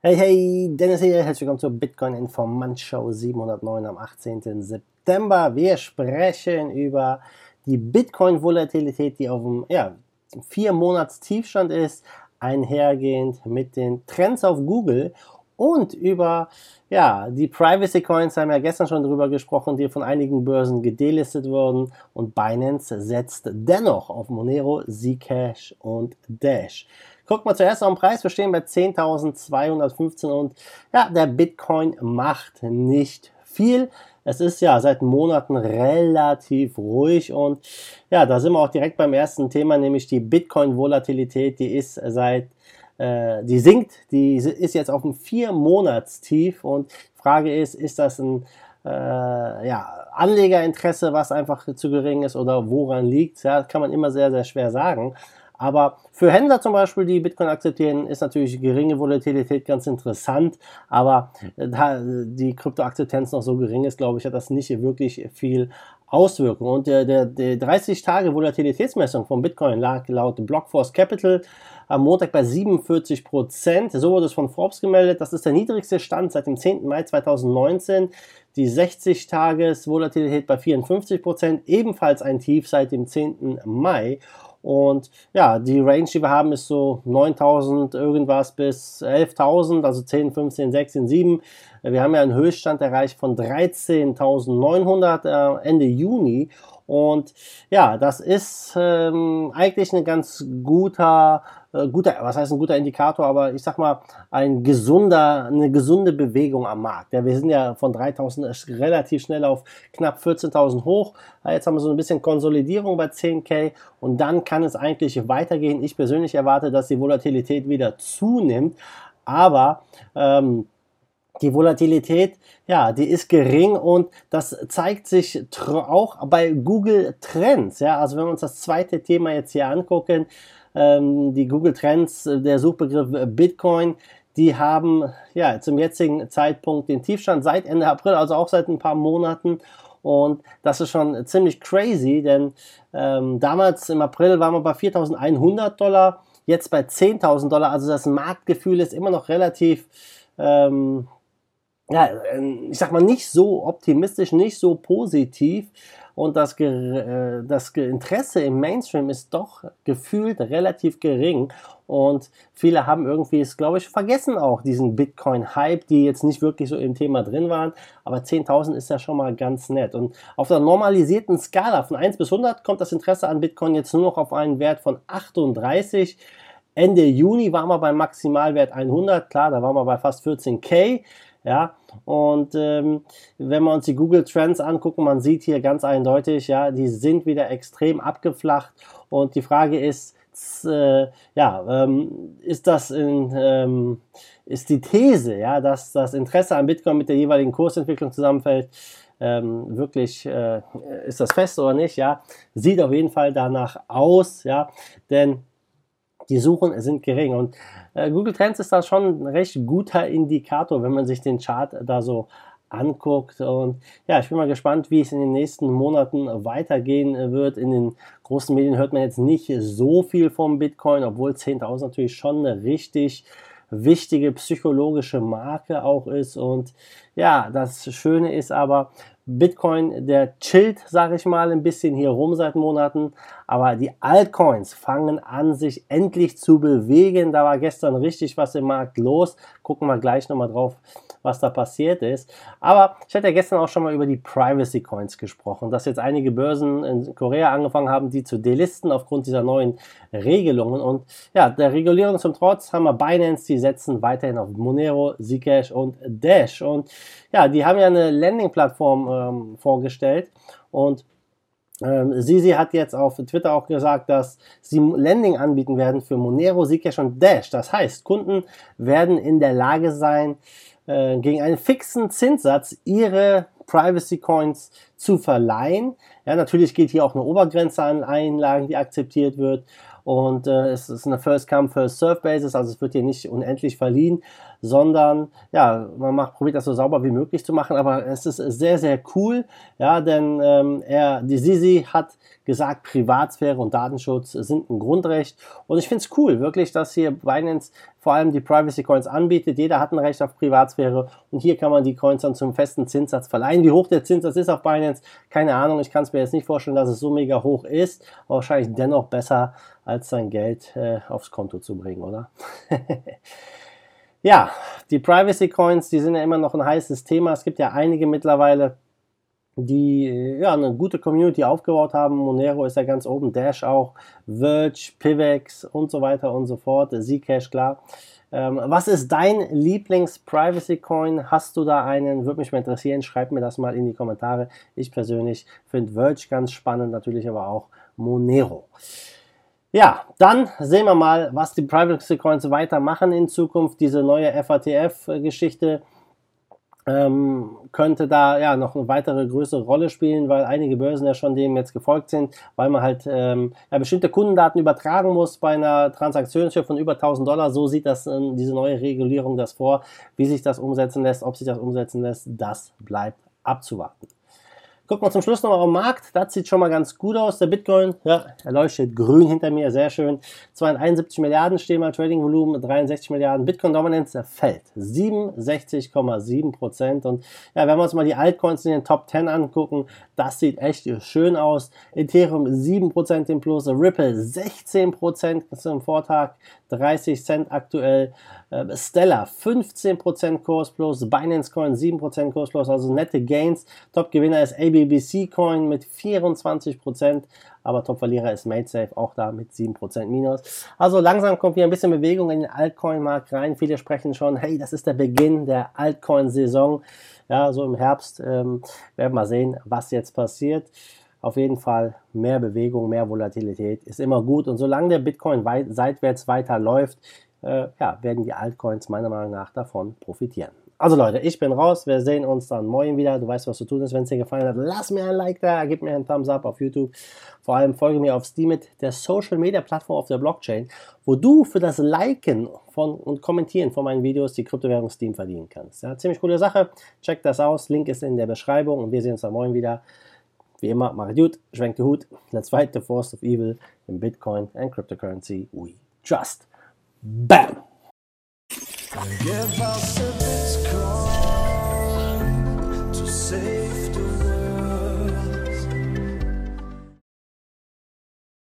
Hey, hey, Dennis hier, herzlich willkommen zur Bitcoin Informant Show 709 am 18. September. Wir sprechen über die Bitcoin-Volatilität, die auf dem ja, vier Monats Tiefstand ist, einhergehend mit den Trends auf Google und über ja, die Privacy Coins haben wir gestern schon drüber gesprochen, die von einigen Börsen gedelistet wurden und Binance setzt dennoch auf Monero, Zcash und Dash. Guck mal zuerst den Preis. Wir stehen bei 10.215 und ja, der Bitcoin macht nicht viel. Es ist ja seit Monaten relativ ruhig und ja, da sind wir auch direkt beim ersten Thema, nämlich die Bitcoin-Volatilität. Die ist seit äh, die sinkt, die ist jetzt auf einem vier Monatstief und Frage ist, ist das ein äh, ja, Anlegerinteresse, was einfach zu gering ist oder woran liegt? Ja, kann man immer sehr, sehr schwer sagen. Aber für Händler zum Beispiel, die Bitcoin akzeptieren, ist natürlich geringe Volatilität ganz interessant. Aber da die Kryptoakzeptanz noch so gering ist, glaube ich, hat das nicht wirklich viel Auswirkungen. Und der, der, der 30-Tage-Volatilitätsmessung von Bitcoin lag laut Blockforce Capital am Montag bei 47 Prozent. So wurde es von Forbes gemeldet. Das ist der niedrigste Stand seit dem 10. Mai 2019. Die 60-Tages-Volatilität bei 54 Prozent, ebenfalls ein Tief seit dem 10. Mai. Und ja, die Range, die wir haben, ist so 9000 irgendwas bis 11.000, also 10, 15, 16, 7. Wir haben ja einen Höchststand erreicht von 13.900 äh, Ende Juni. Und ja, das ist ähm, eigentlich ein ganz guter, äh, guter, was heißt ein guter Indikator, aber ich sag mal, ein gesunder, eine gesunde Bewegung am Markt. Ja, wir sind ja von 3000 relativ schnell auf knapp 14.000 hoch. Jetzt haben wir so ein bisschen Konsolidierung bei 10k und dann kann es eigentlich weitergehen. Ich persönlich erwarte, dass die Volatilität wieder zunimmt, aber ähm, die Volatilität, ja, die ist gering und das zeigt sich auch bei Google Trends. Ja, also wenn wir uns das zweite Thema jetzt hier angucken, ähm, die Google Trends, äh, der Suchbegriff Bitcoin, die haben ja zum jetzigen Zeitpunkt den Tiefstand seit Ende April, also auch seit ein paar Monaten. Und das ist schon ziemlich crazy, denn ähm, damals im April waren wir bei 4.100 Dollar, jetzt bei 10.000 Dollar. Also das Marktgefühl ist immer noch relativ ähm, ja, ähm, ich sag mal, nicht so optimistisch, nicht so positiv. Und das, äh, das Interesse im Mainstream ist doch gefühlt relativ gering. Und viele haben irgendwie es, glaube ich, vergessen auch, diesen Bitcoin-Hype, die jetzt nicht wirklich so im Thema drin waren. Aber 10.000 ist ja schon mal ganz nett. Und auf der normalisierten Skala von 1 bis 100 kommt das Interesse an Bitcoin jetzt nur noch auf einen Wert von 38. Ende Juni waren wir beim Maximalwert 100. Klar, da waren wir bei fast 14k. Ja, und ähm, wenn wir uns die Google Trends angucken, man sieht hier ganz eindeutig, ja, die sind wieder extrem abgeflacht. Und die Frage ist, äh, ja, ähm, ist das in, ähm, ist die These, ja, dass das Interesse an Bitcoin mit der jeweiligen Kursentwicklung zusammenfällt, ähm, wirklich, äh, ist das fest oder nicht, ja, sieht auf jeden Fall danach aus, ja, denn die Suchen sind gering. Und äh, Google Trends ist da schon ein recht guter Indikator, wenn man sich den Chart da so anguckt. Und ja, ich bin mal gespannt, wie es in den nächsten Monaten weitergehen wird. In den großen Medien hört man jetzt nicht so viel vom Bitcoin, obwohl 10.000 natürlich schon eine richtig wichtige psychologische Marke auch ist. Und ja, das Schöne ist aber, Bitcoin, der chillt, sage ich mal, ein bisschen hier rum seit Monaten, aber die Altcoins fangen an, sich endlich zu bewegen. Da war gestern richtig was im Markt los. Gucken wir gleich nochmal drauf, was da passiert ist. Aber ich hatte ja gestern auch schon mal über die Privacy Coins gesprochen, dass jetzt einige Börsen in Korea angefangen haben, die zu delisten aufgrund dieser neuen Regelungen. Und ja, der Regulierung zum Trotz haben wir Binance, die setzen weiterhin auf Monero, Zcash und Dash. Und ja, die haben ja eine Landing-Plattform ähm, vorgestellt und ähm, Sisi hat jetzt auf Twitter auch gesagt, dass sie Landing anbieten werden für Monero, Zcash und Dash. Das heißt, Kunden werden in der Lage sein, äh, gegen einen fixen Zinssatz ihre Privacy Coins zu verleihen. Ja, natürlich gilt hier auch eine Obergrenze an Einlagen, die akzeptiert wird. Und äh, es ist eine First Come, First Serve Basis, also es wird hier nicht unendlich verliehen. Sondern ja, man macht, probiert das so sauber wie möglich zu machen, aber es ist sehr, sehr cool, ja, denn ähm, er, die Sisi hat gesagt, Privatsphäre und Datenschutz sind ein Grundrecht und ich finde es cool, wirklich, dass hier Binance vor allem die Privacy Coins anbietet. Jeder hat ein Recht auf Privatsphäre und hier kann man die Coins dann zum festen Zinssatz verleihen. Wie hoch der Zinssatz ist auf Binance, keine Ahnung. Ich kann es mir jetzt nicht vorstellen, dass es so mega hoch ist, aber wahrscheinlich dennoch besser, als sein Geld äh, aufs Konto zu bringen, oder? ja, die Privacy Coins, die sind ja immer noch ein heißes Thema. Es gibt ja einige mittlerweile die äh, ja, eine gute Community aufgebaut haben. Monero ist ja ganz oben, Dash auch, Verge, Pivex und so weiter und so fort, Zcash, klar. Ähm, was ist dein Lieblings-Privacy-Coin? Hast du da einen? Würde mich mal interessieren. Schreib mir das mal in die Kommentare. Ich persönlich finde Verge ganz spannend, natürlich aber auch Monero. Ja, dann sehen wir mal, was die Privacy Coins weitermachen in Zukunft. Diese neue FATF-Geschichte ähm, könnte da ja noch eine weitere größere Rolle spielen, weil einige Börsen ja schon dem jetzt gefolgt sind, weil man halt ähm, ja, bestimmte Kundendaten übertragen muss bei einer Transaktionshöhe von über 1000 Dollar. So sieht das äh, diese neue Regulierung das vor. Wie sich das umsetzen lässt, ob sich das umsetzen lässt, das bleibt abzuwarten. Gucken wir zum Schluss nochmal den Markt. Das sieht schon mal ganz gut aus. Der Bitcoin, ja, er leuchtet grün hinter mir, sehr schön. 271 Milliarden stehen mal Trading-Volumen, 63 Milliarden. Bitcoin-Dominance fällt 67,7 Prozent. Und ja, wenn wir uns mal die Altcoins in den Top 10 angucken, das sieht echt schön aus. Ethereum 7 Prozent im Plus, Ripple 16 Prozent zum Vortag, 30 Cent aktuell. Äh, Stellar 15% Kurs plus, Binance Coin 7% Kurs plus, also nette Gains. Top-Gewinner ist ABBC Coin mit 24%, aber Top-Verlierer ist MadeSafe auch da mit 7% Minus. Also langsam kommt wieder ein bisschen Bewegung in den Altcoin-Markt rein. Viele sprechen schon, hey, das ist der Beginn der Altcoin-Saison. Ja, so im Herbst ähm, werden wir mal sehen, was jetzt passiert. Auf jeden Fall mehr Bewegung, mehr Volatilität ist immer gut. Und solange der Bitcoin weit, seitwärts weiter läuft, äh, ja, werden die Altcoins meiner Meinung nach davon profitieren. Also Leute, ich bin raus. Wir sehen uns dann morgen wieder. Du weißt, was zu tun ist. Wenn es dir gefallen hat, lass mir ein Like da, gib mir einen Thumbs up auf YouTube. Vor allem folge mir auf Steemit, der Social Media Plattform auf der Blockchain, wo du für das Liken von und Kommentieren von meinen Videos die Kryptowährung Steam verdienen kannst. Ja, ziemlich coole Sache. Check das aus. Link ist in der Beschreibung und wir sehen uns dann morgen wieder. Wie immer, mach gut, schwenk den Hut. Fight the force of evil in Bitcoin and cryptocurrency we trust. Bam! Give us a Bitcoin to save